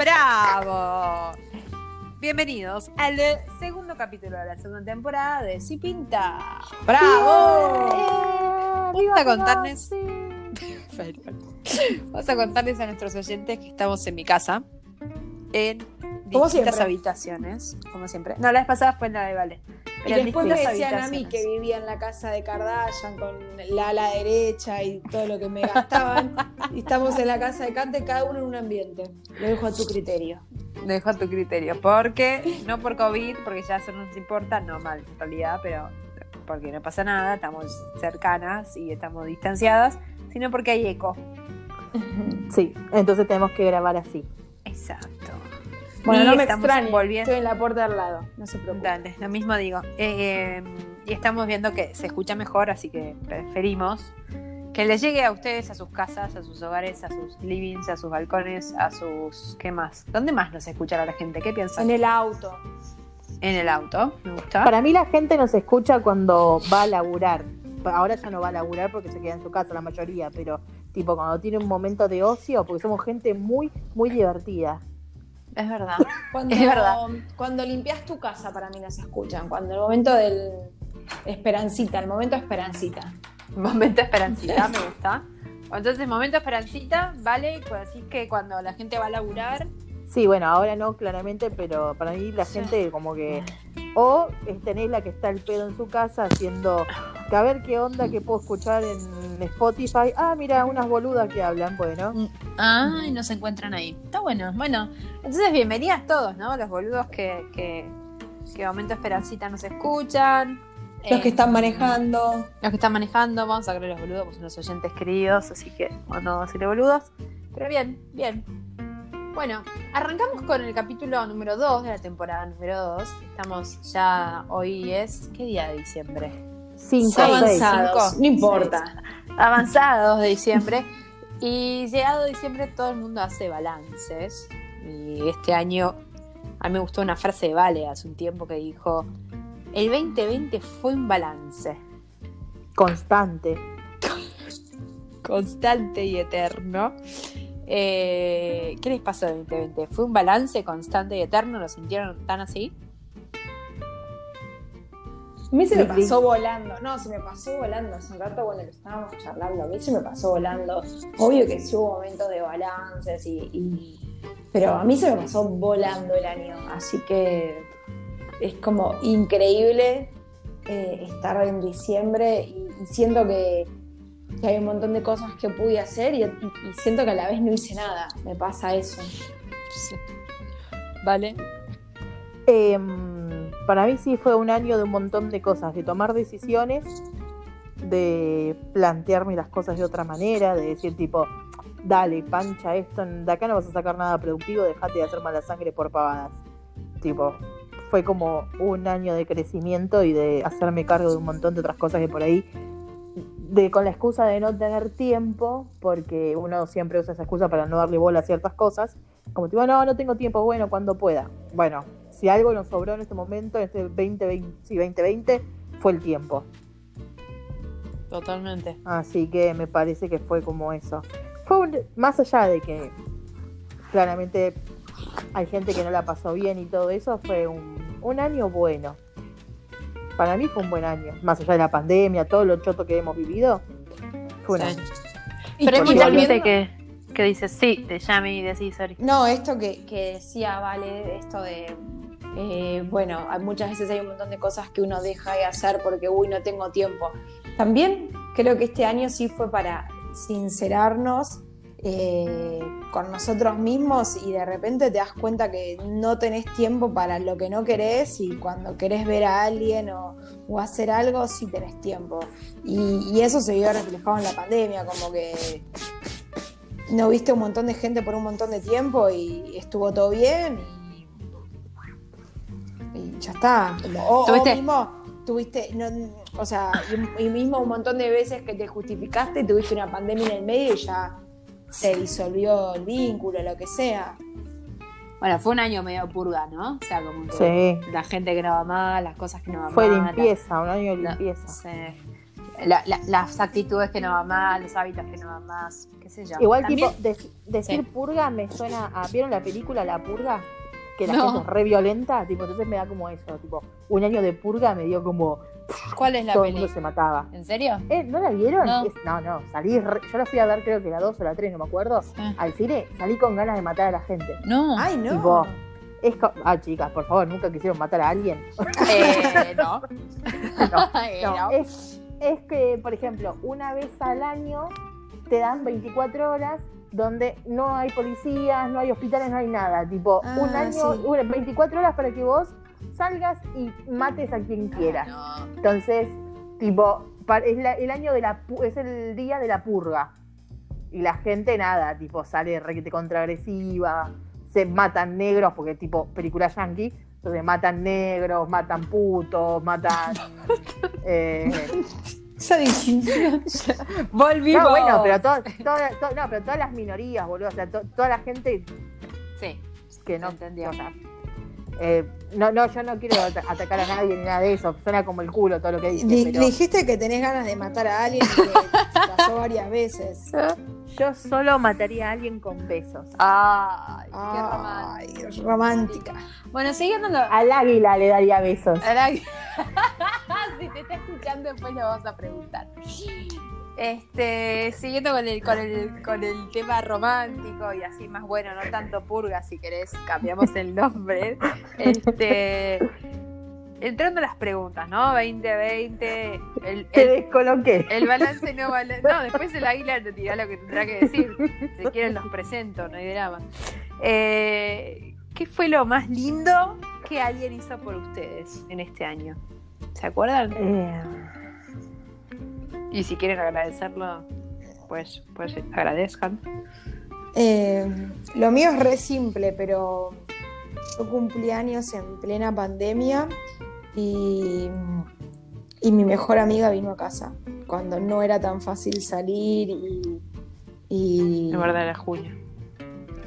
¡Bravo! Bienvenidos al segundo capítulo de la segunda temporada de Si Pinta. ¡Bravo! Vamos a contarles. Vamos a contarles a nuestros oyentes que estamos en mi casa. En Como siempre. habitaciones, como siempre. No, la vez pasada fue en la de Vale. Y Pero después me decían a mí que vivía en la casa de Kardashian con la ala derecha y todo lo que me gastaban. y estamos en la casa de Cante, cada uno en un ambiente. Lo dejo a tu criterio. Lo dejo a tu criterio. Porque, no por COVID, porque ya eso no nos importa, no mal en realidad, pero porque no pasa nada, estamos cercanas y estamos distanciadas, sino porque hay eco. Sí, entonces tenemos que grabar así. Exacto. Bueno, Y no me extrañe. volviendo- Estoy en la puerta al lado. No se preocupe. Dale, lo mismo digo. Eh, y estamos viendo que se escucha mejor, así que preferimos que les llegue a ustedes, a sus casas, a sus hogares, a sus livings, a sus balcones, a sus... ¿Qué más? ¿Dónde más nos escuchará la gente? ¿Qué piensan? En el auto. En el auto, me gusta. Para mí la gente nos escucha cuando va a laburar. Ahora ya no va a laburar porque se queda en su casa la mayoría, pero tipo cuando tiene un momento de ocio, porque somos gente muy, muy divertida. Es verdad. Cuando, Es verdad. Cuando limpias tu casa, para mí no se escuchan. Cuando el momento del esperancita, el momento esperancita. Momento esperancita, me gusta. Entonces, momento esperancita, vale, pues así que cuando la gente va a laburar, Sí, bueno, ahora no, claramente, pero para mí la gente como que... O es tenés la que está el pedo en su casa haciendo... Que a ver qué onda que puedo escuchar en Spotify. Ah, mira, unas boludas que hablan, bueno. ah, y nos encuentran ahí. Está bueno. Bueno, entonces bienvenidas todos, ¿no? Los boludos que, que, que momento esperancita nos escuchan. Los Eh, que están manejando. los que están manejando, vamos a creer los boludos, pues son los oyentes queridos, así que bueno, vamos a decirle boludos. Pero bien, bien. Bueno, arrancamos con el capítulo número 2 de la temporada número 2. Estamos ya, hoy es, ¿qué día de diciembre? Cinco, Seis. seis. avanzados. cinco, no importa. Avanzados de diciembre. Y llegado diciembre todo el mundo hace balances. Y este año, a mí me gustó una frase de Vale hace un tiempo que dijo, el 2020 fue un balance. Constante. constante y eterno. Eh, ¿Qué les pasó el 2020? ¿Fue un balance constante y eterno? ¿Lo sintieron tan así? A mí se me Sí, sí. pasó volando. No, se me pasó volando. Hace un rato cuando lo estábamos charlando, a mí se me pasó volando. Obvio que sí hubo momentos de balances y, y- Pero a mí se me pasó volando el año. Así que es como increíble eh, estar en diciembre y, y siento que, que hay un montón de cosas que pude hacer y, y- y siento que a la vez no hice nada. Me pasa eso. Vale. Em, para mí sí fue un año de un montón de cosas, de tomar decisiones, de plantearme las cosas de otra manera, de decir tipo, dale, pancha esto, de acá no vas a sacar nada productivo, dejate de hacer mala sangre por pavadas. Tipo, fue como un año de crecimiento y de hacerme cargo de un montón de otras cosas que por ahí, de, con la excusa de no tener tiempo, porque uno siempre usa esa excusa para no darle bola a ciertas cosas, como tipo, no, no tengo tiempo, bueno, cuando pueda. Bueno, si algo nos sobró en este momento, en este 2020, sí, 2020, fue el tiempo. Totalmente. Así que me parece que fue como eso. Fue un- más allá de que claramente hay gente que no la pasó bien y todo eso, fue un, un año bueno. Para mí fue un buen año. Más allá de la pandemia, todo lo choto que hemos vivido, fue un Sí. año. Y Pero hay mucha gente que, que dice, sí, te llame y decís, sorry. No, esto que, que decía Vale, esto de, eh, bueno, muchas veces hay un montón de cosas que uno deja de hacer porque, uy, no tengo tiempo. También creo que este año sí fue para sincerarnos eh, con nosotros mismos y de repente te das cuenta que no tenés tiempo para lo que no querés y cuando querés ver a alguien o, hacer algo, sí tenés tiempo. Y, y eso se vio reflejado en la pandemia, como que no viste un montón de gente por un montón de tiempo y estuvo todo bien ya está. Como, o, o ¿Tuviste? mismo tuviste, no, o sea, y, y mismo un montón de veces que te justificaste, tuviste una pandemia en el medio y ya se disolvió el vínculo, lo que sea. Bueno, fue un año medio purga, ¿no? O sea, como que Sí. la gente que no va mal, las cosas que no van Fue mal. limpieza, un año de limpieza. la- la- las actitudes que no van más, los hábitos que no van más, qué sé yo. Igual, También- tipo, de- decir Sí. purga me suena a. ¿Vieron la película La Purga? Que la No. gente es re violenta, tipo, entonces me da como eso, tipo, un año de purga me dio como ¿Cuál es la todo el mundo se mataba. ¿En serio? Eh, ¿No la vieron? No. Es- no, no, salí, re- yo la fui a ver creo que la 2 o la 3, no me acuerdo. Ah. Al cine salí con ganas de matar a la gente. No. Ay, no. Tipo, es co- ah, chicas, por favor, nunca quisieron matar a alguien. Eh, no. No, Eh, No, no. es, es que, por ejemplo, una vez al año te dan 24 horas donde no hay policías, no hay hospitales, no hay nada. Tipo, Ah, un año, sí. una- 24 horas para que vos salgas y mates a quien quieras. No. Entonces, tipo, es la- el año de la es el día de la purga. Y la gente nada, tipo, sale requete contraagresiva, se matan negros, porque tipo, película yankee, entonces matan negros, matan putos, matan. eh, Esa distinción. Volvimos. no, bueno, pero, todo- toda- to- no, pero todas las minorías, boludo. O sea, to- toda la gente Sí. que no. entendió. o sea, eh, no, no, yo no quiero ata- atacar a nadie ni nada de eso. Suena como el culo todo lo que dice. Di- pero Dijiste que tenés ganas de matar a alguien y que pasó varias veces. yo solo mataría a alguien con besos. Ay, qué romántico. Ay, romántica. Bueno, siguiendo lo... Al águila le daría besos. Ahora- si te está escuchando, después le vamos a preguntar. Este, siguiendo con el, con el, con el tema romántico y así más bueno, no tanto purga, si querés, cambiamos el nombre. Este, entrando a las preguntas, ¿no? 2020, el, Te el, descoloqué. el balance no balance. No, después el águila te dirá lo que tendrá que decir. Si quieren los presento, no hay drama. Eh, ¿Qué fue lo más lindo que alguien hizo por ustedes en este año? ¿Se acuerdan? Eh, Y si quieren agradecerlo, pues, pues agradezcan. Eh, lo mío es re simple, pero yo cumplí años en plena pandemia y, y mi mejor amiga vino a casa cuando no era tan fácil salir y, y- La verdad era junio.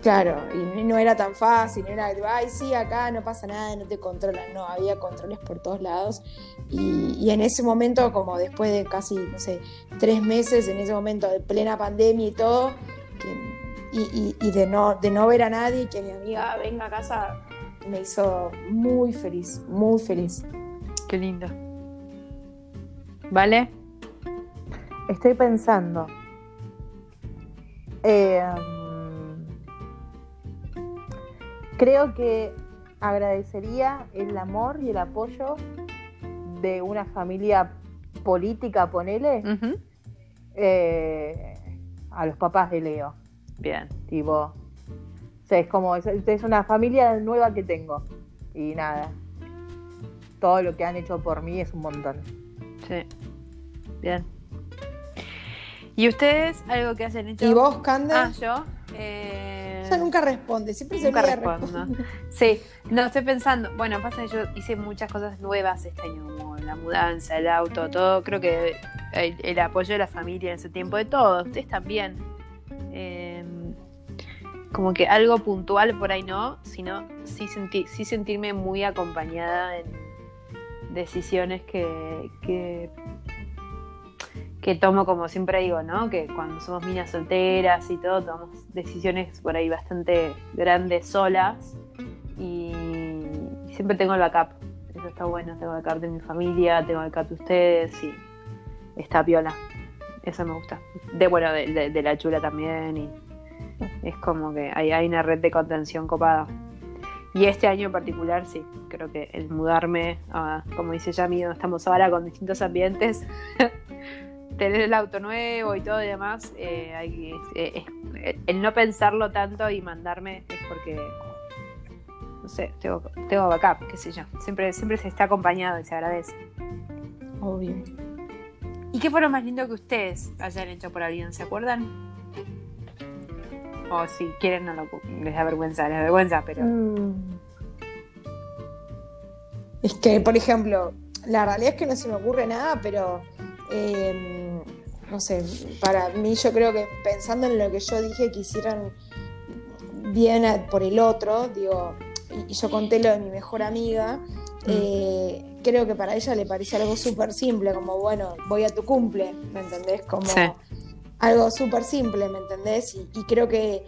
claro, y no era tan fácil, no era, ay sí, acá no pasa nada, no te controlan, no, había controles por todos lados y, y en ese momento, como después de casi, no sé, tres meses, en ese momento de plena pandemia y todo, que- y, y- y de, no, de no ver a nadie, que mi amiga venga a casa, me hizo muy feliz, muy feliz. Qué lindo. ¿Vale? estoy pensando. Eh, creo que agradecería el amor y el apoyo de una familia política, ponele, eh, a los papás de Leo. Bien. Tipo, o sea, es como, es, es una familia nueva que tengo. Y nada, todo lo que han hecho por mí es un montón. Sí. Bien. ¿Y ustedes algo que hacen hecho? ¿Y vos, Cande? Ah, yo. Eh... Ella nunca responde, siempre se Nunca olvida respondo. responder. Sí, no estoy pensando. Bueno, pasa que yo hice muchas cosas nuevas este año, como la mudanza, el auto, todo. Creo que el, el apoyo de la familia en ese tiempo, de todos, ustedes también. Como que algo puntual por ahí no, sino sí, senti- sí sentirme muy acompañada en decisiones que, que, tomo, como siempre digo, ¿no? Que cuando somos minas solteras y todo, tomamos decisiones por ahí bastante grandes solas y siempre tengo el backup. Eso está bueno, tengo el backup de mi familia, tengo el backup de ustedes y está piola. Eso me gusta. De bueno, de la chula también y es como que hay, hay una red de contención copada. Y este año en particular, sí, creo que el mudarme, a, como dice Yami, donde estamos ahora con distintos ambientes, tener el auto nuevo y todo y demás, eh, hay- eh, es- el no pensarlo tanto y mandarme es porque, no sé, tengo, tengo backup, qué sé yo. Siempre, siempre se está acompañado y se agradece. Obvio. ¿Y qué fue lo más lindo que ustedes hayan hecho por alguien? ¿Se acuerdan? O si quieren, no lo, les da vergüenza, les da vergüenza, pero. Mm, Es que, por ejemplo, la realidad es que no se me ocurre nada, pero eh, no sé, para mí yo creo que pensando en lo que yo dije que hicieran bien a- por el otro, digo, y, y yo conté lo de mi mejor amiga, eh, creo que para ella le parecía algo súper simple, como bueno, voy a tu cumple, ¿me entendés? Como Sí. Algo súper simple, ¿me entendés? Y, y creo que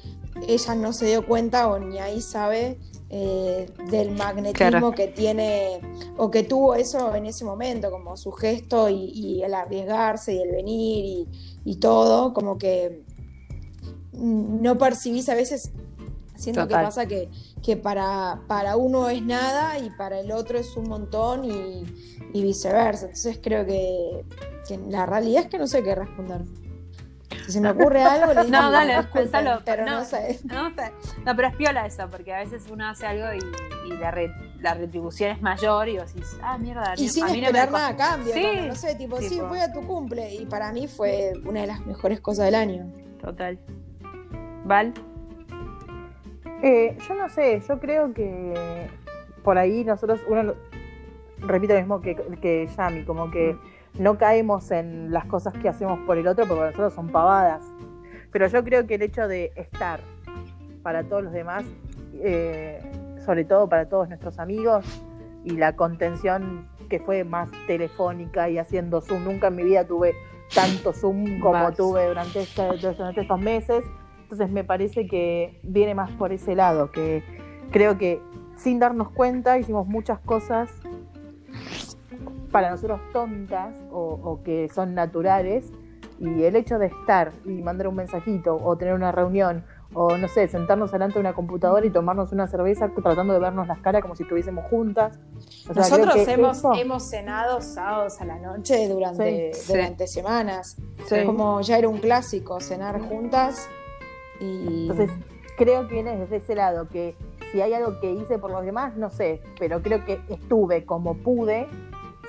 ella no se dio cuenta o ni ahí sabe eh, del magnetismo Claro. que tiene o que tuvo eso en ese momento, como su gesto y, y el arriesgarse y el venir y, y todo, como que no percibís a veces, siento que pasa que, que para, para uno es nada y para el otro es un montón y, y viceversa. Entonces creo que, que la realidad es que no sé qué responder. Si se me ocurre algo, le digo, No, dale, pensalo, pero no. no, sé. No, sé. No, pero es piola eso, porque a veces uno hace algo y, y la, re- la retribución es mayor y vos decís, ah, mierda. Y a sin mí no me esperar nada a cambio, Sí, como, no sé, tipo, sí, fui a tu cumple y para mí fue una de las mejores cosas del año. Total. ¿Val? Eh, yo no sé, yo creo que por ahí nosotros, uno, repito lo mismo que, que Yami, como que no caemos en las cosas que hacemos por el otro porque para nosotros son pavadas. Pero yo creo que el hecho de estar para todos los demás, eh, sobre todo para todos nuestros amigos, y la contención que fue más telefónica y haciendo Zoom, nunca en mi vida tuve tanto Zoom como Más. tuve durante, este- durante estos meses. Entonces me parece que viene más por ese lado, que creo que sin darnos cuenta hicimos muchas cosas para nosotros tontas o, o que son naturales y el hecho de estar y mandar un mensajito o tener una reunión o no sé, sentarnos delante de una computadora y tomarnos una cerveza tratando de vernos las caras como si estuviésemos juntas. O sea, Nosotros que hemos, eso- hemos cenado sábados a la noche durante, Sí. durante semanas. Sí. Como ya era un clásico cenar juntas. Y Entonces, creo que viene desde ese lado, que si hay algo que hice por los demás, no sé, pero creo que estuve como pude,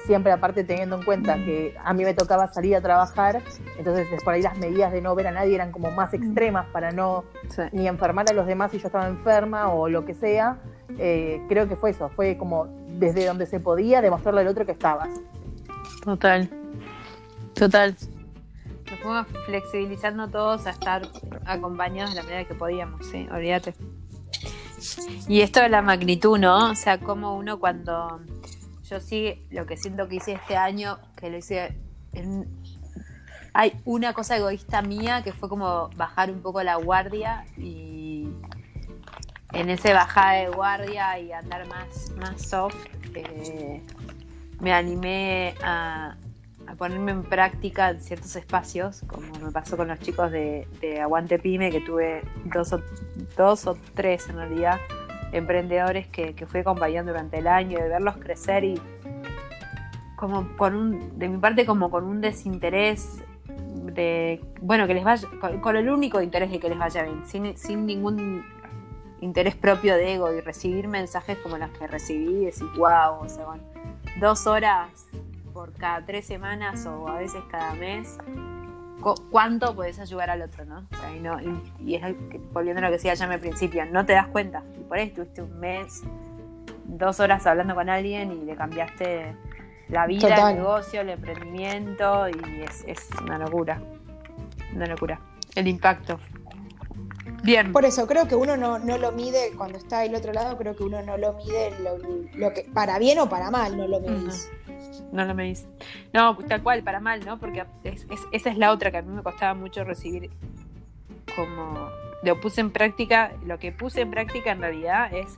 siempre aparte teniendo en cuenta que a mí me tocaba salir a trabajar, entonces por ahí las medidas de no ver a nadie eran como más extremas para no Sí. ni enfermar a los demás si yo estaba enferma o lo que sea. Eh, creo que fue eso, fue como desde donde se podía demostrarle al otro que estabas. Total. Total. Nos fuimos flexibilizando todos a estar acompañados de la manera que podíamos, sí, olvídate. Y esto de la magnitud, ¿no? O sea, como uno cuando yo sí, lo que siento que hice este año, que lo hice en... Hay una cosa egoísta mía que fue como bajar un poco la guardia y en ese bajada de guardia y andar más, más soft, eh, me animé a, ponerme en práctica en ciertos espacios, como me pasó con los chicos de, de Aguante Pyme, que tuve dos o, dos o tres en realidad emprendedores que, que fui acompañando durante el año, de verlos crecer y como con un, de mi parte como con un desinterés de, bueno, que les vaya, con, el único interés de que les vaya bien, sin, sin ningún interés propio de ego y recibir mensajes como los que recibí decir, wow, o sea, bueno, dos horas por cada tres semanas o a veces cada mes, ¿cuánto puedes ayudar al otro, no? O sea, y, no- y- y es volviendo a lo que decía ya al principio, no te das cuenta. Y por ahí estuviste un mes, dos horas hablando con alguien y le cambiaste la vida, Total. el negocio, el emprendimiento y es, es una locura. Una locura. El impacto. Bien. Por eso creo que uno no, no lo mide cuando está del otro lado, creo que uno no lo mide lo, lo que para bien o para mal, no lo medís. No lo me dice. No, tal cual, para mal, ¿no? Porque es- es- esa es la otra que a mí me costaba mucho recibir como lo puse en práctica, lo que puse en práctica en realidad es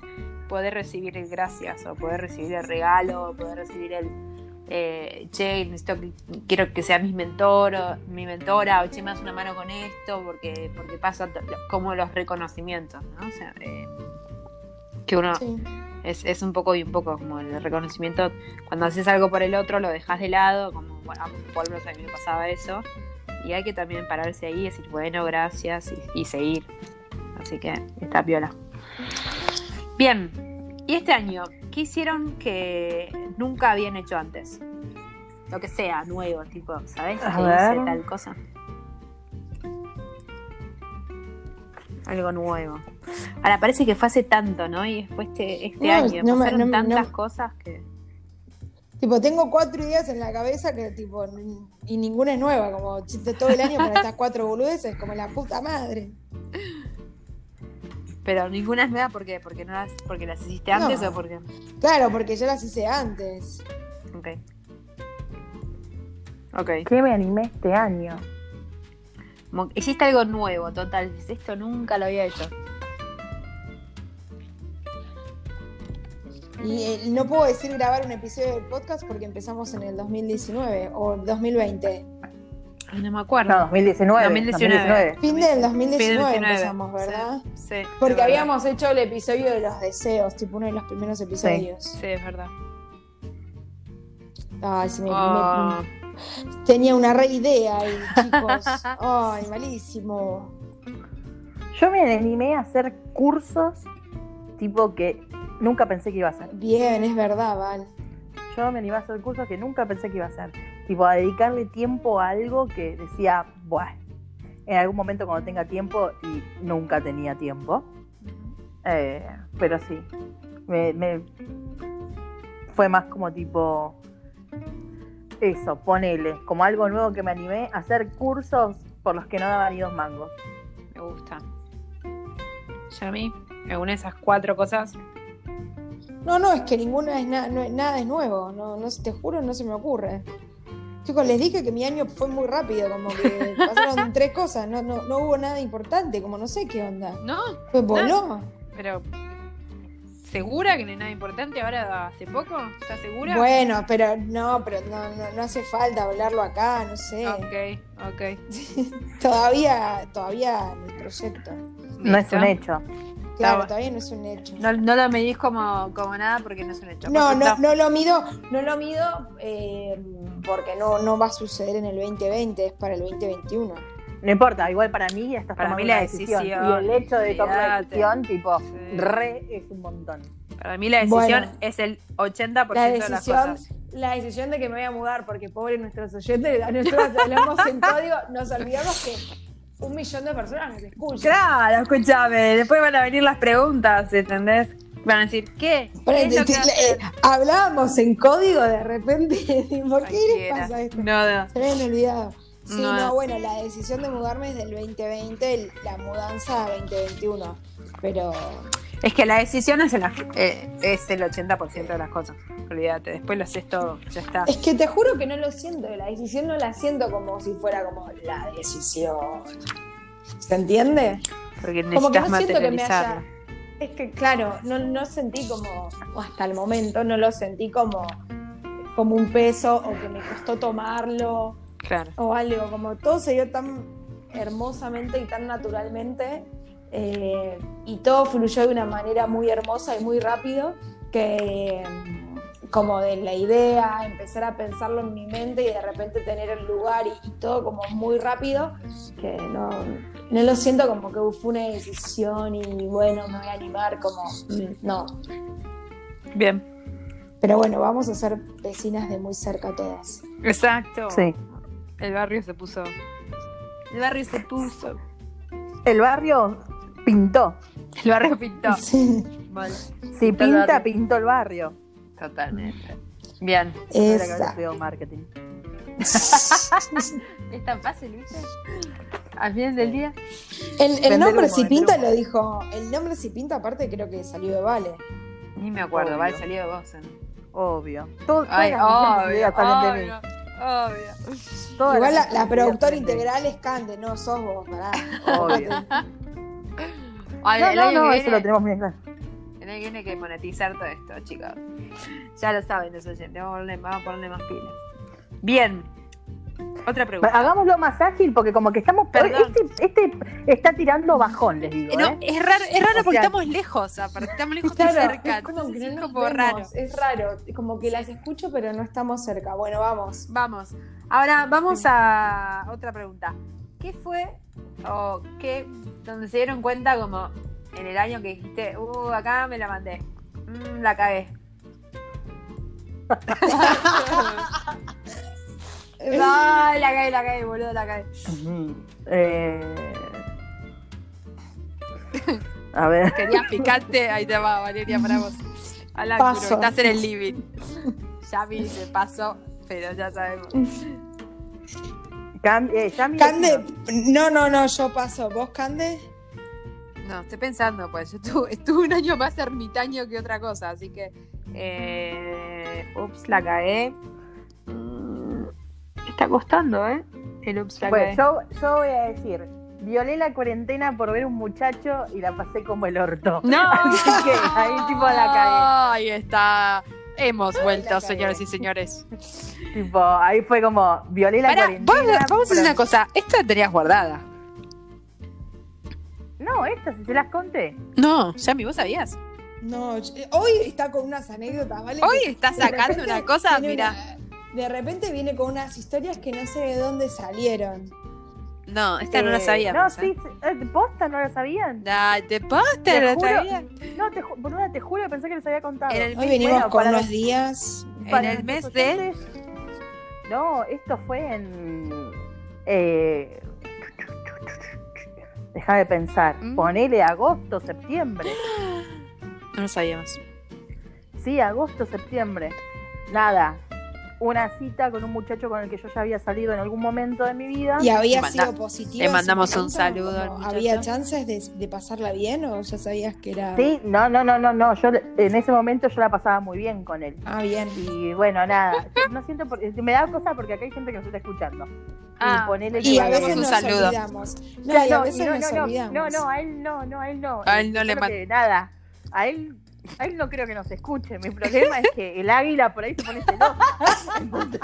poder recibir el gracias o poder recibir el regalo o poder recibir el eh, che, necesito quiero que sea mi mentor o mi mentora o che, me das una mano con esto porque porque pasa como los reconocimientos, ¿no? O sea, eh, que uno Sí. Es, es un poco y un poco como el reconocimiento. Cuando haces algo por el otro, lo dejas de lado, como bueno, a- por lo menos a mí me pasaba eso. Y hay que también pararse ahí y decir, bueno, gracias y, y seguir. Así que está piola. Bien, y este año, ¿qué hicieron que nunca habían hecho antes? Lo que sea, nuevo, tipo, ¿sabes? A Que ver. hice tal cosa. Algo nuevo. Ahora parece que fue hace tanto, ¿no? Y fue este, este No, año. no Pasaron me- tantas no- cosas que. Tipo, tengo cuatro ideas en la cabeza que tipo, y ninguna es nueva, como chiste todo el año para estas cuatro boludeces, como la puta madre. Pero ninguna es nueva porque, porque no las, porque las hiciste antes No. o porque. Claro, porque yo las hice antes. Ok. Ok. ¿Qué me animé este año? Como hiciste algo nuevo, total. Esto nunca lo había hecho. Y eh, no puedo decir grabar un episodio del podcast porque empezamos en el 2019 o el 2020. Ay, no me acuerdo. No, 2019. 2019. Fin del 2019 2019. empezamos, ¿verdad? Sí, sí, Porque verdad. habíamos hecho el episodio de los deseos, tipo uno de los primeros episodios. Sí, es verdad. Ay, se me, Oh, me- tenía una re idea ahí, chicos. Ay, malísimo. Yo me animé a hacer cursos tipo que nunca pensé que iba a hacer. Bien, es verdad, Val. Yo me animé a hacer cursos que nunca pensé que iba a hacer. Tipo, a dedicarle tiempo a algo que decía, bueno, en algún momento cuando tenga tiempo y nunca tenía tiempo. Eh, pero sí, me, me- fue más como tipo, eso, ponele, como algo nuevo que me animé a hacer cursos por los que no daban ni dos mangos. me gusta. Mí, alguna de esas cuatro cosas, No, no, es que ninguna es na- no- nada es nuevo. No, no, te juro, no se me ocurre. Chicos, les dije que mi año fue muy rápido, como que pasaron tres cosas, no, no, no hubo nada importante, como no sé qué onda. ¿no? Fue voló. Pero, ¿segura que no hay nada importante ahora hace poco? ¿Estás segura? Bueno, pero no, pero no, no, no hace falta hablarlo acá, no sé. Ok, ok. Todavía, todavía mi proyecto. No es un hecho. Claro, todavía no es un hecho. No, no lo medís como, como nada porque no es un hecho. No, no, no lo mido, no lo mido eh, porque no, no va a suceder en el 2020, es para el 2021. No importa, igual para mí estás Para tomando mí la una decisión. decisión, Y el hecho de tomar la decisión, tipo, Sí. re es un montón. Para mí la decisión Bueno. es el 80% La de las cosas. la decisión de que me voy a mudar, porque pobre nuestros oyentes, a nosotros hablamos en código, nos olvidamos que un millón de personas nos escuchan. Claro, escúchame. Después van a venir las preguntas, ¿entendés? Van a decir, ¿qué? ¿Qué Pero, hacer? eh, hablábamos en código de repente, ¿por qué les pasa esto? No, no. Se me habían olvidado. Sí, No. no. bueno, la decisión de mudarme es del 2020, el- la mudanza 2021. Pero Es que la decisión es el, eh, es el 80% de las cosas. Olvídate, después lo haces todo, ya está. es que te juro que no lo siento, la decisión no la siento como si fuera como la decisión. ¿Se entiende? Porque Como que necesitas no siento que me haya. Es que, claro, no, no sentí como. o hasta el momento no lo sentí como. como un peso o que me costó tomarlo Claro. o algo. Como todo se dio tan hermosamente y tan naturalmente. eh, y todo fluyó de una manera muy hermosa y muy rápido. Que. como de la idea, empezar a pensarlo en mi mente y de repente tener el lugar y, y todo como muy rápido, que no, no lo siento como que fue una decisión y bueno, me voy a animar, como no. Bien. Pero bueno, vamos a ser vecinas de muy cerca todas. Exacto. Sí. El barrio se puso. El barrio se puso. El barrio pintó. El barrio pintó. Sí, Mal. Si pinta, pintó el barrio. Totalmente. Bien. Estudiado marketing. Es tan fácil, ¿viste? Al final del día. El, nombre humo, si pinta humo. lo dijo. El nombre si pinta, aparte, creo que salió de Vale. Ni me acuerdo, Obvio. va, salió de vos. Obvio. Todo, Ay, obvio, de mí. Obvio. Todas Igual la, la productora integral es Cande, no sos vos, pará. Obvio. Ay, No, el no, año no, que eso lo tenemos bien claro. El año que viene hay que monetizar todo esto, chicos. Ya lo saben los oyentes, vamos a ponerle, vamos a ponerle más pilas. Bien. Otra pregunta. Hagámoslo más ágil porque como que estamos... Perdón. Este, este está tirando bajón, les digo. No, ¿eh? es raro, es raro O porque sea- estamos lejos, aparte estamos lejos Claro, cerca. es como entonces que es no nos como vemos, raro. Es raro, como que las escucho pero no estamos cerca. Bueno, vamos. Vamos. Ahora vamos a otra pregunta. ¿Qué fue o qué, donde se dieron cuenta como en el año que dijiste, uh, acá me la mandé, Mm, la cagué? Ay, la cagué, la cagué, boludo, la. Ujú. Eh, A ver. Querías picante, ahí te va, Valeria, para vos. Alan, Paso. estás en el living. Ya vi de paso, pero ya sabemos. Cam- eh, Cande, no, no, no, yo paso. ¿Vos, Cande? No, estoy pensando, pues yo estuve, estuve un año más ermitaño que otra cosa, así que. Eh, ups, la cagué. Está costando, ¿eh? El ups la Bueno, yo, yo voy a decir, violé la cuarentena por ver un muchacho y la pasé como el orto. No. Así que ahí tipo la cagué. Ahí está. Hemos vuelto, señores y señores. Tipo, ahí fue como, violé la Pará, cuarentena. vamos, vamos a hacer una cosa. Esta la tenías guardada. No, estas, si se las conté. No, Yami, ¿vos sabías? No, eh, hoy está con unas anécdotas, ¿vale? Hoy está sacando una cosa, mira. una- de repente viene con unas historias que no sé de dónde salieron. No, esta no la Eh, sabíamos. No, sí, sí, eh, ¿posta no la sabían? Ay, ¿Te posta no la juro. sabías? No, te, ju- boluda, te juro que pensé que les había contado. En el Hoy venimos Bueno, con unos los- días. En el mes de. No, esto fue en. Eh, Deja de pensar. Mm. Ponele agosto, septiembre. No lo sabíamos. Sí, agosto, septiembre. Nada. Una cita con un muchacho con el que yo ya había salido en algún momento de mi vida. ¿Y había Le manda- sido positivo? le mandamos un saludo al. ¿Había chances de, de pasarla bien o ya sabías que era.? Sí, no, no, no, no, no. Yo en ese momento yo la pasaba muy bien con él. Ah, bien. Y bueno, nada. Yo no siento por- me da cosa porque acá hay gente que nos está escuchando. Ah, y ponele Y a mandamos veces un nos saludo. olvidamos. No, Claro, y a no, veces no, nos no, olvidamos. No, no, a él no, no, a él no. A él no le creo man- que nada. A él, a él no creo que nos escuche. Mi problema es que el águila por ahí se pone celoso. Entonces,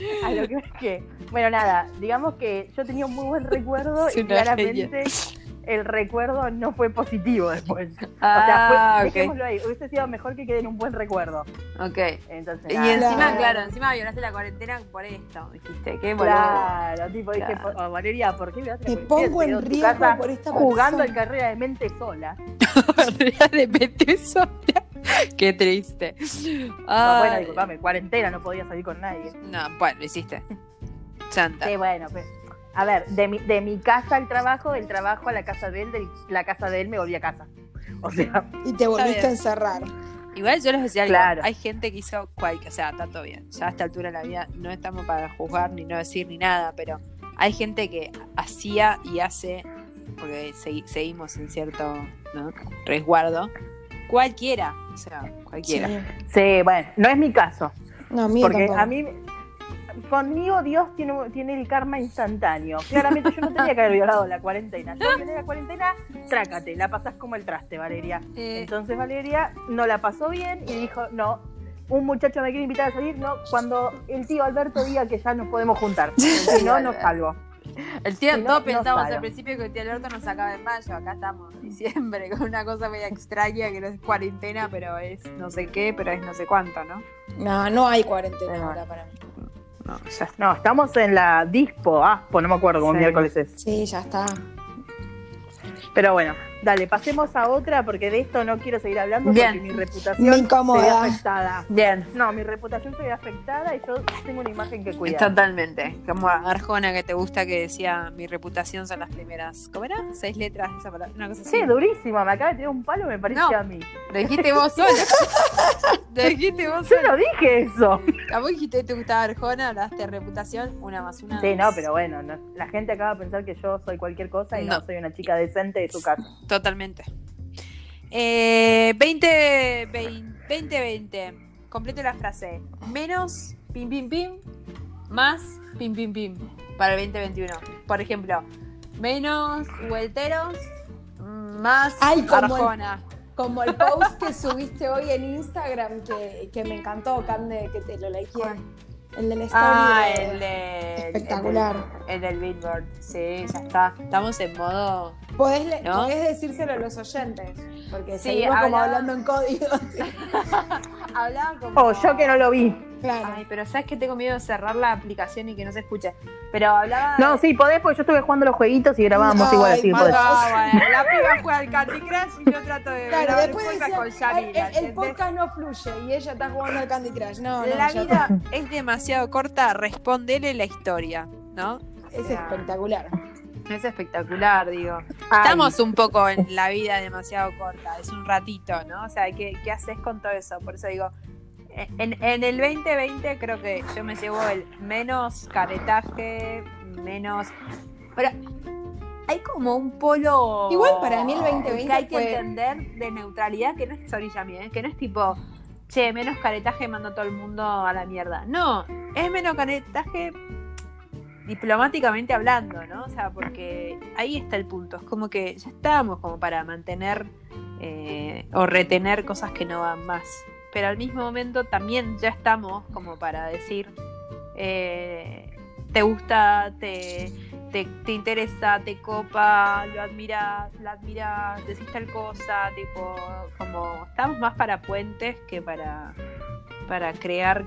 a lo que es que, bueno, nada, digamos que yo tenía un muy buen recuerdo Sí, y claramente el recuerdo no fue positivo después. Ah, o sea, fue, ok. dejémoslo ahí. Hubiese sido mejor que quede en un buen recuerdo. Ok. Entonces, Y nada. encima, Claro. claro, encima violaste la cuarentena por esto, dijiste. Qué boludo. Claro, tipo, dije, Claro. oh, Valeria, ¿por qué me Me pongo en riesgo por esta jugando persona. en carrera de mente sola? Realmente sola. Qué triste. bueno, disculpame, cuarentena, no podía salir con nadie. No, bueno, lo hiciste. Santa. Sí, bueno, pues. A ver, de mi, de mi casa al trabajo, del trabajo a la casa de él, de la casa de él me volví a casa. O sea, Y te volviste a encerrar. Igual yo les decía algo. Claro. Hay gente que hizo cualquier. O sea, está todo bien. Ya a esta altura de la vida no estamos para juzgar ni no decir ni nada, pero hay gente que hacía y hace, porque segui- seguimos en cierto ¿no? resguardo. Cualquiera. O sea, cualquiera. Sí. sí, bueno, no es mi caso. No, a mí Porque tampoco. a mí, conmigo Dios tiene, tiene el karma instantáneo. Claramente yo no tenía que haber violado la cuarentena. Yo violé la cuarentena, trácate, la pasás como el traste, Valeria. Eh, Entonces Valeria no la pasó bien y dijo, no, un muchacho me quiere invitar a salir, no, cuando el tío Alberto diga que ya nos podemos juntar. Si no, no salgo. el tío, si todos no pensamos al principio que el tío Alberto nos sacaba en mayo. Acá estamos en diciembre con una cosa media extraña que no es cuarentena, pero es no sé qué, pero es no sé cuánto, ¿no? No, no hay cuarentena ahora para mí. No, ya está. No, estamos en la Dispo, Aspo, no me acuerdo cómo Sí. miércoles es. Sí, ya está. Pero bueno, dale, pasemos a otra porque de esto no quiero seguir hablando Bien. porque mi reputación Me se ve afectada. Bien. No, mi reputación se ve afectada y yo tengo una imagen que cuidar. Totalmente. Como Arjona que te gusta que decía mi reputación son las primeras. ¿Cómo era? Seis letras de esa palabra. Una cosa así. Sí, durísima, me acaba de tirar un palo, me parece No. a mí. Lo dijiste vos solo. Lo dijiste vos Yo no dije eso. A vos dijiste que te gustaba Arjona, hablaste de reputación, una más una. Sí, no, pero bueno, no- la gente acaba de pensar que yo soy cualquier cosa y no, No. soy una chica decente de su casa. Totalmente. Eh, 20, 20, 2020. Complete la frase. Menos pim pim pim, más pim pim pim para el 2021. Por ejemplo, menos vuelteros, más Ay, como el-. Como el post que subiste hoy en Instagram, que, que me encantó, Cande, que te lo likeé. El del. Ah, de- el de. Espectacular. El del, el del Billboard. Sí, ya está. Estamos en modo. Podés, le- ¿No? podés decírselo a los oyentes, porque Sí, seguimos como hablando en código. Hablaba como. Oh, yo que no lo vi. Claro. Ay, pero sabes que tengo miedo de cerrar la aplicación y que no se escuche. Pero hablaba. No, sí, podés, porque yo estuve jugando los jueguitos y grabábamos Ay, igual, así que podés. Ah, bueno, la piba juega al Candy Crush y yo trato de Claro, grabar después un podcast decía, con "Ay, Yamila. el, el podcast no fluye y ella está jugando al Candy Crush. No, no, La vida es demasiado corta, respondele la historia, ¿no? es espectacular. Es espectacular, digo. Ay, Estamos un poco en la vida demasiado corta, es un ratito, ¿no? O sea, ¿qué, qué haces con todo eso? Por eso digo, en, en el 2020 creo que yo me llevo el menos caretaje, menos... Pero hay como un polo... Igual para mí el 2020 que hay que entender de neutralidad, que no es sorry Yami, ¿eh? que no es tipo... che, menos caretaje mando a todo el mundo a la mierda. No, es menos caretaje diplomáticamente hablando, ¿no? O sea, porque ahí está el punto. Es como que ya estamos como para mantener eh, o retener cosas que no van más. Pero al mismo momento también ya estamos como para decir, eh, te gusta, te, te, te interesa, te copa, lo admiras, la admiras, decís tal cosa, tipo, como estamos más para puentes que para, para crear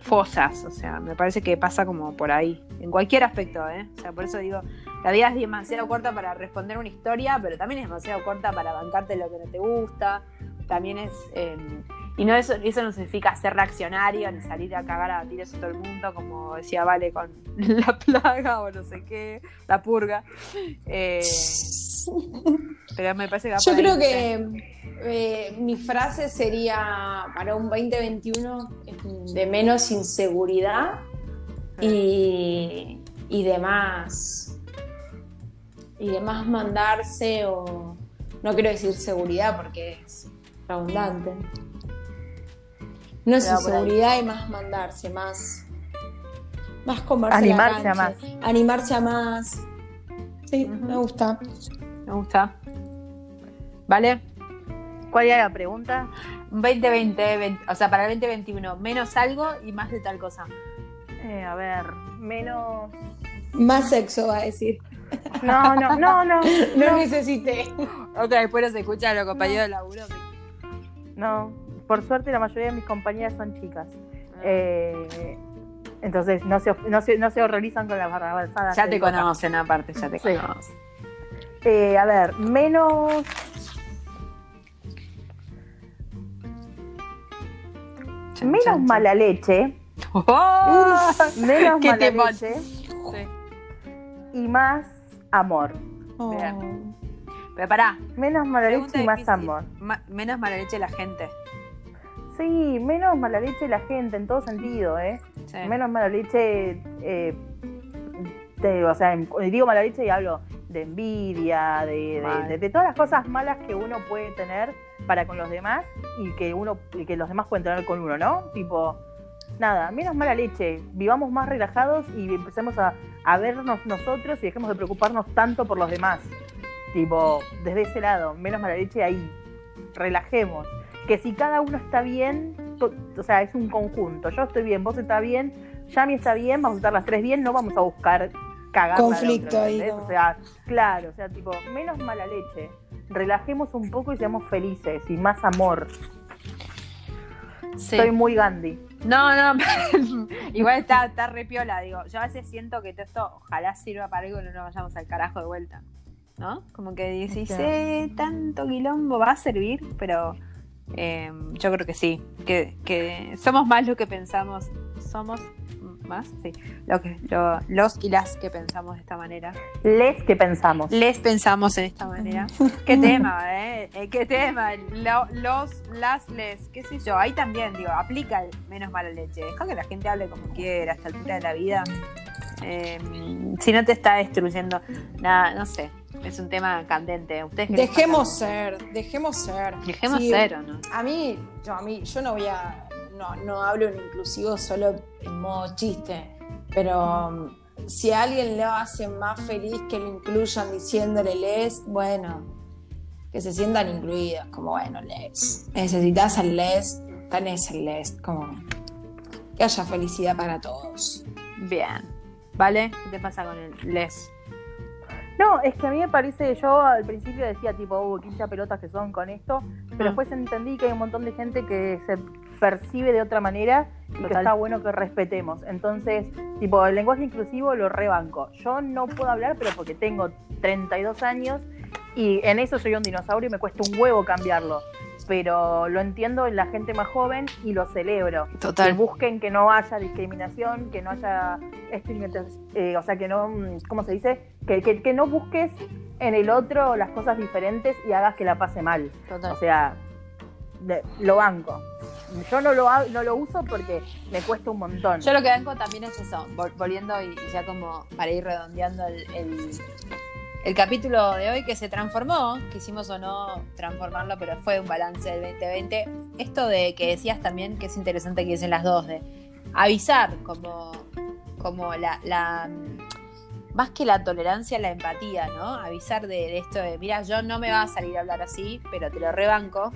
fosas, o sea, me parece que pasa como por ahí, en cualquier aspecto, ¿eh? O sea, por eso digo, la vida es demasiado corta para responder una historia, pero también es demasiado corta para bancarte lo que no te gusta, también es... eh, y no eso, eso no significa ser reaccionario ni salir a cagar a tiros a todo el mundo, como decía Vale con la plaga o no sé qué, la purga. Eh, pero me parece que Yo ahí, creo no sé. que eh, mi frase sería para un 2021 de menos inseguridad y, y de más y de más mandarse o no quiero decir seguridad porque es redundante. No es inseguridad y más mandarse, más más la Animarse a cancha, animarse a más. Sí, me gusta. Me gusta. ¿Vale? ¿Cuál era la pregunta? 2020, 20 o sea, para el 2021, menos algo y más de tal cosa. Eh, a ver, menos. Más sexo va a decir. No, no, no, no. No necesité. Ok, después nos escucha los compañeros de laburo. No, por suerte la mayoría de mis compañeras son chicas. Eh, entonces no se, no, se, no se horrorizan con las barrabasadas. ya te conocen aparte, ya te Sí. conocen. Eh, a ver, menos. Chan, Menos chan, chan. mala leche. ¡Oh! Menos mala leche. Sí. Y más amor. Bien. Pero pará, Menos mala leche y más difícil. amor. Ma- menos mala leche la gente. Sí, menos mala leche la gente en todo sentido, ¿eh? Sí. Menos mala leche, eh, te- o sea, digo mala leche y hablo de envidia, de, de- Mal. de- de todas las cosas malas que uno puede tener para con los demás y que uno y que los demás pueden tener con uno, ¿no? Tipo, nada, menos mala leche, vivamos más relajados y empecemos a, a vernos nosotros y dejemos de preocuparnos tanto por los demás. Tipo, desde ese lado, menos mala leche ahí, relajemos. Que si cada uno está bien, o sea, es un conjunto. Yo estoy bien, vos estás bien, Yami está bien, vamos a estar las tres bien, no vamos a buscar cagar. Conflicto ahí, no. O sea, claro, o sea, tipo, menos mala leche. Relajemos un poco y seamos felices y más amor. Sí. Soy muy Gandhi. No, no, igual está, está re piola, digo. Yo a veces siento que todo esto ojalá sirva para algo y no nos vayamos al carajo de vuelta. ¿No? Como que decís, eh, tanto quilombo va a servir, pero eh, yo creo que sí. Que, que somos más lo que pensamos. Somos más, sí. Lo que, lo- los y las que pensamos de esta manera. Les que pensamos. Les pensamos en esta manera. Qué tema, ¿eh? Eh, Qué tema. Lo- los, las, les, qué sé yo. Ahí también, digo, aplica el menos mala leche. Deja que la gente hable como quiera a esta altura de la vida. Eh, si no te está destruyendo nada, no sé. Es un tema candente. ¿Ustedes Dejemos ser, dejemos ser. Dejemos Sí, ser, ¿o no? A mí, yo, a mí, yo no voy a, no, no hablo en inclusivo solo en modo chiste, pero um, si a alguien le hace más feliz que lo incluyan diciéndole les, bueno, que se sientan incluidos, como bueno, les. Necesitas el les, tenés el les, como que haya felicidad para todos. Bien. ¿Vale? ¿Qué te pasa con el les? No, es que a mí me parece, yo al principio decía tipo, uh, qué pelotas que son con esto, pero Mm. después entendí que hay un montón de gente que se percibe de otra manera y que está bueno que respetemos. Entonces, tipo, el lenguaje inclusivo lo rebanco. Yo no puedo hablar, pero porque tengo 32 años y en eso soy un dinosaurio y me cuesta un huevo cambiarlo. Pero lo entiendo en la gente más joven y lo celebro. Que Total. busquen que no haya discriminación, que no haya eh, o sea, que no, ¿cómo se dice? Que, que, que no busques en el otro las cosas diferentes y hagas que la pase mal. Total. O sea, de- lo banco. Yo no lo, no lo uso porque me cuesta un montón. Yo lo que banco también es eso, vol- volviendo y y ya como para ir redondeando el, el- el capítulo de hoy que se transformó, quisimos o no transformarlo, pero fue un balance del 2020. Esto de que decías también que es interesante que dicen las dos, de avisar como, como la, la más que la tolerancia, la empatía, ¿no? Avisar de, esto de, mira, yo no me va a salir a hablar así, pero te lo rebanco.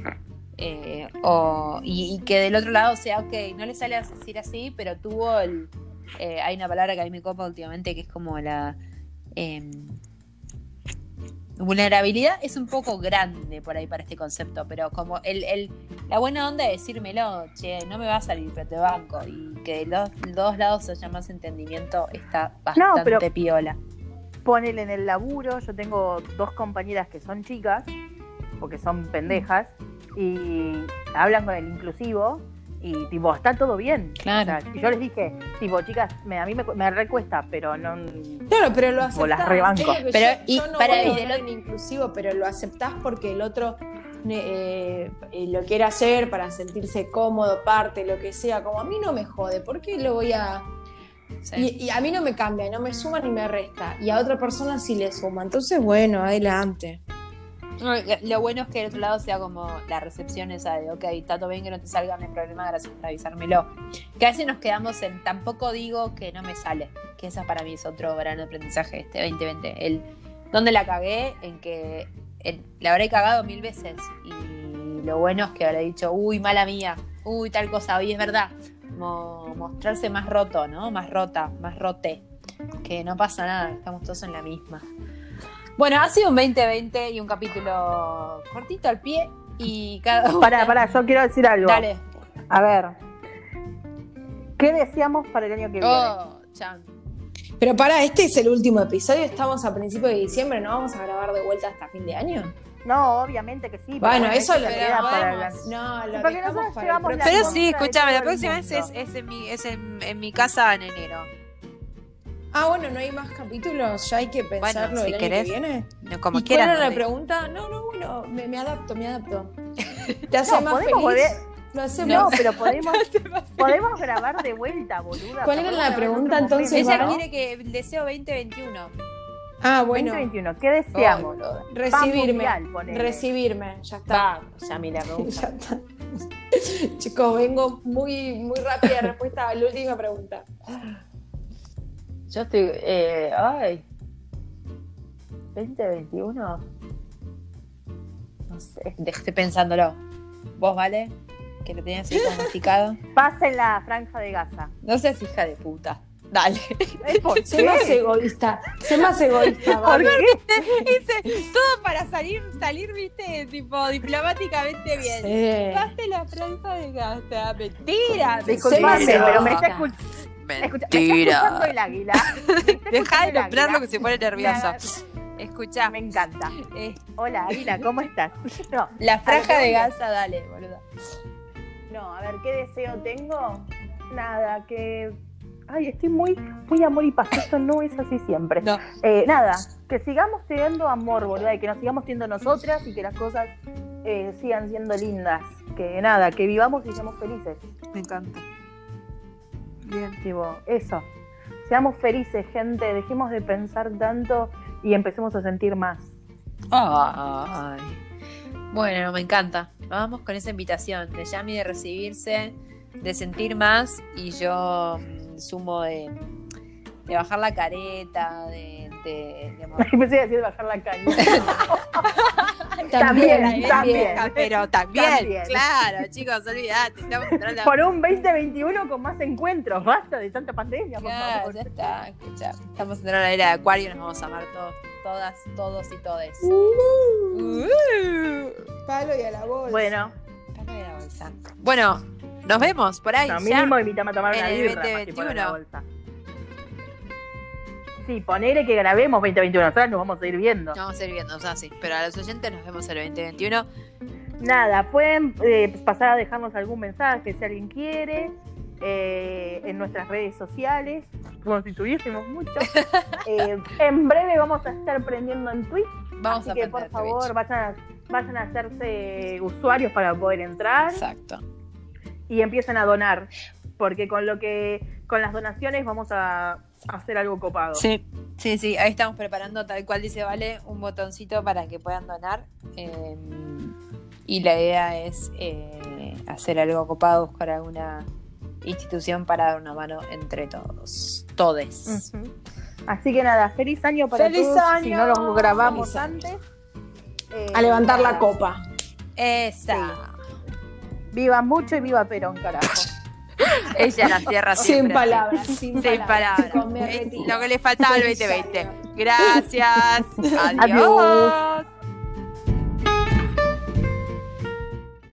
Eh, o, y, y que del otro lado sea, ok, no le sale a decir así, pero tuvo el... eh, hay una palabra que a mí me copa últimamente que es como la... em, vulnerabilidad es un poco grande por ahí para este concepto, pero como el, el- la buena onda de decírmelo, che, no me va a salir, pero te banco, y que de los dos lados haya más entendimiento está bastante pero- piola. ponele en el laburo, yo tengo dos compañeras que son chicas, porque son pendejas, y hablan con el inclusivo, y tipo, está todo bien. Claro. O sea, yo les dije, tipo, chicas, me, a mí me, me recuesta, pero no... Claro, pero lo O las aceptás. rebanco. Pero, yo, y yo no para- voy hablar en inclusivo, pero lo aceptás porque el otro eh, eh, lo quiere hacer para sentirse cómodo, parte, lo que sea. Como a mí no me jode, ¿por qué lo voy a...? Sí. Y, y a mí no me cambia, no me suma ni me resta. Y a otra persona sí le suma. Entonces, bueno, adelante. Lo bueno es que el otro lado sea como la recepción esa de, ok, todo bien que no te salga, hay problema, gracias por avisármelo. Que a veces nos quedamos en, tampoco digo que no me sale, que esa para mí es otro gran aprendizaje este 2020. El, ¿Dónde la cagué? En que en- la habré cagado mil veces y lo bueno es que habré dicho, uy, mala mía, uy, tal cosa, hoy es verdad. Como mostrarse más roto, ¿no? Más rota, más rote. Que no pasa nada, estamos todos en la misma. Bueno, ha sido un 2020 y un capítulo cortito al pie y cada Pará, pará, yo quiero decir algo. Dale. A ver, ¿qué deseamos para el año que viene? Oh, chan. Pero para, este es el último episodio. Estamos a principios de diciembre, ¿no vamos a grabar de vuelta hasta fin de año? No, obviamente que sí. pero Bueno, eso lo la- No, lo dejamos para el. Pero sí, escúchame, la próxima vez es, es en, mi, es en, en mi casa en enero. Ah, bueno, no hay más capítulos, ya hay que pensarlo si el año querés, que viene. No, como ¿Y quieran. cuál era no la pregunta? No, no, bueno, me, me adapto, me adapto. ¿Te hace No, más feliz? volver- Lo hacemos. No, pero podemos, podemos grabar de vuelta, boluda. ¿Cuál era la pregunta, entonces, Ella ¿no? quiere que el deseo 2021. Ah, bueno, 2021, ¿qué deseamos? Oh, recibirme. mundial, recibirme, ya está. Vamos, ya mira, me Ya está. Chicos, vengo muy, muy rápida respuesta a la última pregunta. Yo estoy. Eh, ay. 2021. No sé. Estoy pensándolo. ¿Vos, vale? Que lo tenías ahí como masticado. Pasen la franja de Gaza. No seas hija de puta. Dale. ¿Por Sé más egoísta, sé más egoísta, ¿Por Barbie. qué? Hice todo para salir, salir, viste, tipo, diplomáticamente bien. Sí. Pase la franja de Gaza. Mentira. Disculpame, pero me está, egoísta. Escuch- escucha- me está escuchando el águila. Deja de nombrarlo águila. que se pone nervioso. Escuchá. Me encanta. eh, Hola, Águila, ¿cómo estás? No, la lo franja de Gaza, dale, boludo. no, a ver, ¿qué deseo tengo? Nada, que... Ay, estoy muy, muy amor y paz. Esto no es así siempre. No. Eh, nada, que sigamos teniendo amor, boluda, y que nos sigamos teniendo nosotras y que las cosas eh, sigan siendo lindas. Que nada, que vivamos y seamos felices. Me encanta. Bien. Tipo, eso. Seamos felices, gente. Dejemos de pensar tanto y empecemos a sentir más. Ay. Bueno, me encanta. Vamos con esa invitación de Yami de recibirse, de sentir más y yo mm, sumo de, de bajar la careta, de, de, de amor. Empecé a decir bajar la caña. También, También, también. también. Pero también, También. claro, chicos, olvídate, estamos entrando a la- Por un 2021 con más encuentros. Basta de tanta pandemia, por Claro, favor. ya está, escucha. Estamos entrando a la era de Acuario y nos vamos a amar todos, todas, todos y todes. Uh, Uh. palo y a la bolsa. Bueno, Pago de la bolsa. Bueno, nos vemos por ahí. no, ya. mínimo invítame a tomar en una birra. más que poner 2021. Sí, ponele que grabemos 2021. Nosotros nos vamos a ir viendo. Nos vamos a ir viendo, o sea, sí. Pero a los oyentes nos vemos el 2021. Nada, pueden eh, pasar a dejarnos algún mensaje si alguien quiere. eh, en nuestras redes sociales, como si tuviésemos mucho. Eh, en breve vamos a estar prendiendo en Twitch, Vamos así a que por favor Twitch. vayan a, vayan a hacerse usuarios para poder entrar Exacto. y empiecen a donar, porque con lo que con las donaciones vamos a hacer algo copado. Sí, Sí, sí, ahí estamos preparando, tal cual dice Vale, un botoncito para que puedan donar. eh, y la idea es eh, hacer algo copado, buscar alguna institución para dar una mano entre todos. Todes. Así que nada, feliz año para ¡Feliz todos. Si no los grabamos antes. eh, A levantar la copa. Esa. Viva mucho y viva Perón, carajo. Ella la cierra Sin siempre. así. palabras, sin, Sin palabras. Lo que le faltaba al Feliz 2020. año. Gracias. Adiós. Adiós.